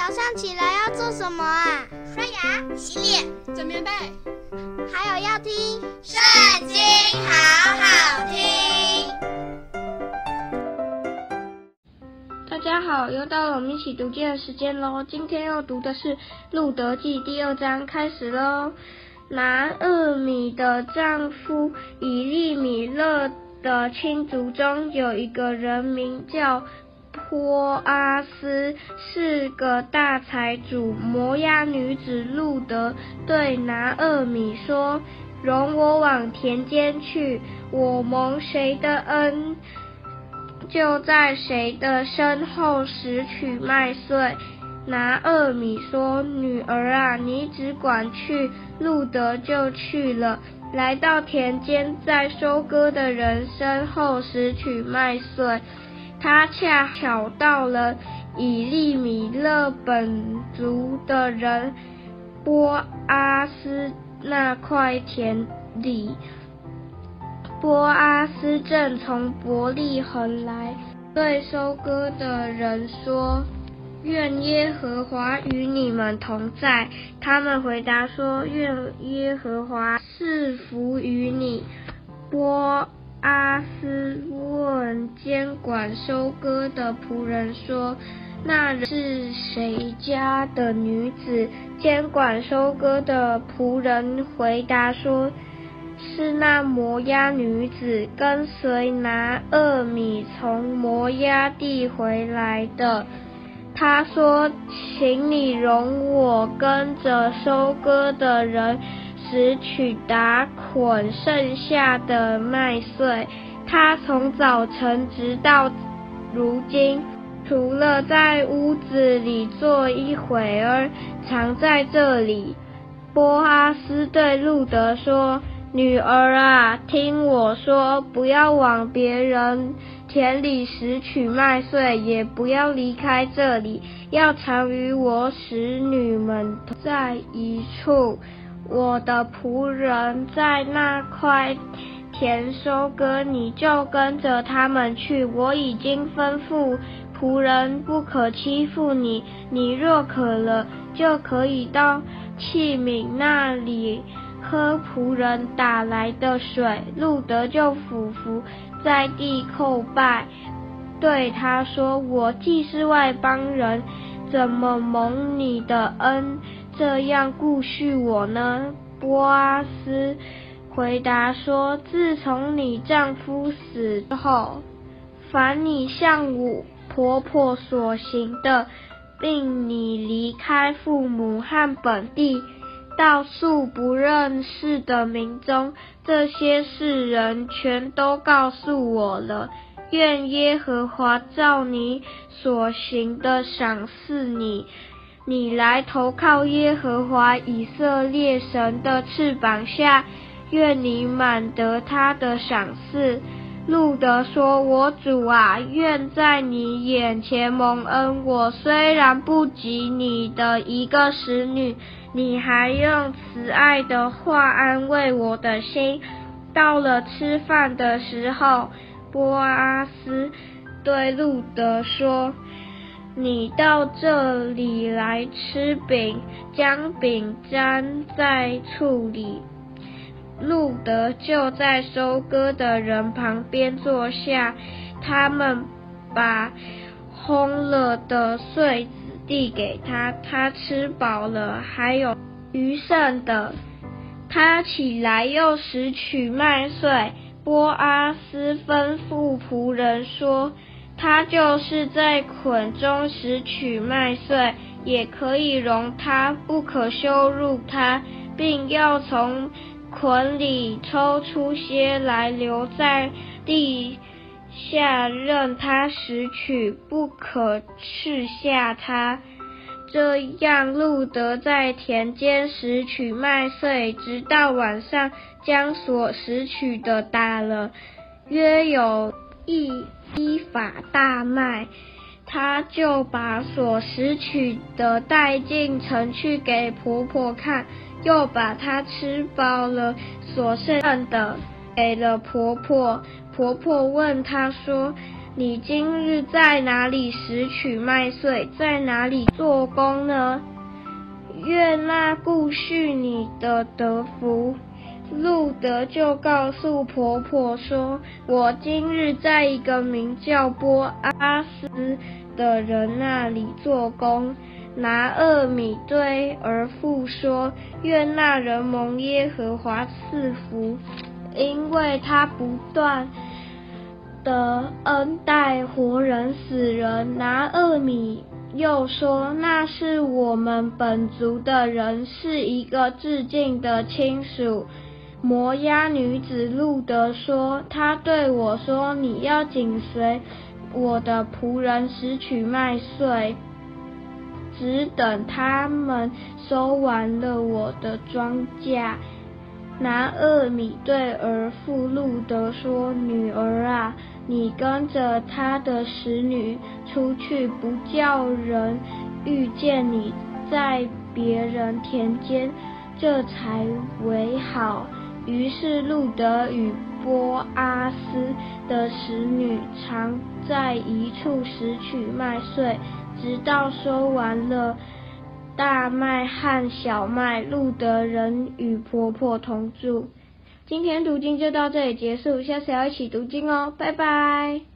早上起来要做什么啊？刷牙、洗脸、整棉被，还有要听《圣经》，好好听。大家好，又到了我们一起读经的时间喽。今天要读的是《路得记》第二章，开始喽。拿厄米的丈夫以利米勒的亲族中有一个人名叫托阿斯，是个大财主。摩押女子路德对拿俄米说：“容我往田间去，我蒙谁的恩，就在谁的身后拾取麦穗。”拿俄米说：“女儿啊，你只管去。”路德就去了，来到田间，在收割的人身后拾取麦穗。他恰巧到了以利米勒本族的人波阿斯那块田里。波阿斯正从伯利恒来，对收割的人说。愿耶和华与你们同在。他们回答说：愿耶和华赐福于你。波阿斯监管收割的仆人说：那人是谁家的女子？监管收割的仆人回答说：是那摩押女子，跟随拿俄米从摩押地回来的。他说：“请你容我跟着收割的人拾取打捆剩下的麦穗。”他从早晨直到如今，除了在屋子里坐一会儿，常在这里。波阿斯对路德说：“女儿啊，听我说，不要往别人。”田里拾取麦穗，也不要离开这里，要常与我使女们在一处。我的仆人在那块田收割，你就跟着他们去。我已经吩咐仆人不可欺负你。你若渴了，就可以到器皿那里喝仆人打来的水。路德就俯伏。在地叩拜，对他说：“我既是外邦人，怎么蒙你的恩，这样顾恤我呢？”波阿斯回答说：“自从你丈夫死后，凡你向我婆婆所行的，并你离开父母和本地。”到素不认识的民中，这些事人全都告诉我了。愿耶和华照你所行的赏赐你。你来投靠耶和华以色列神的翅膀下，愿你满得他的赏赐。路德说：“我主啊，愿在你眼前蒙恩。我虽然不及你的一个使女。”你还用慈爱的话安慰我的心。到了吃饭的时候，波阿斯对路德说：“你到这里来吃饼，将饼粘在醋里。”路德就在收割的人旁边坐下，他们把烘了的穗子。递给他，他吃饱了，还有余剩的。他起来又拾取麦穗。波阿斯吩咐仆人说：“他就是在捆中拾取麦穗，也可以容他，不可羞辱他，并要从捆里抽出些来留在地下任他拾取，不可斥下他。这样，路德在田间拾取麦穗，直到晚上，将所拾取的打了，约有一一法大麦。他就把所拾取的带进城去给婆婆看，又把她吃饱了所剩的给了婆婆。婆婆问他说：“你今日在哪里拾取麦穗，在哪里做工呢？愿那顾恤你的德福。路德就告诉婆婆说：“我今日在一个名叫波阿斯的人那里做工。”拿二米对儿妇说：“愿那人蒙耶和华赐福，因为他不断的恩待活人死人。”拿二米又说：“那是我们本族的人，是一个致敬的亲属。”摩押女子路得说：“他对我说，你要紧随我的仆人拾取麦穗，只等他们收完了我的庄稼。”拿厄米对儿妇路德说：“女儿啊，你跟着他的使女出去，不叫人遇见你在别人田间，这才为好。”于是路德与波阿斯的使女常在一处拾取麦穗，直到收完了大麦和小麦。路得仍与婆婆同住。今天读经就到这里结束，下次要一起读经哦，拜拜。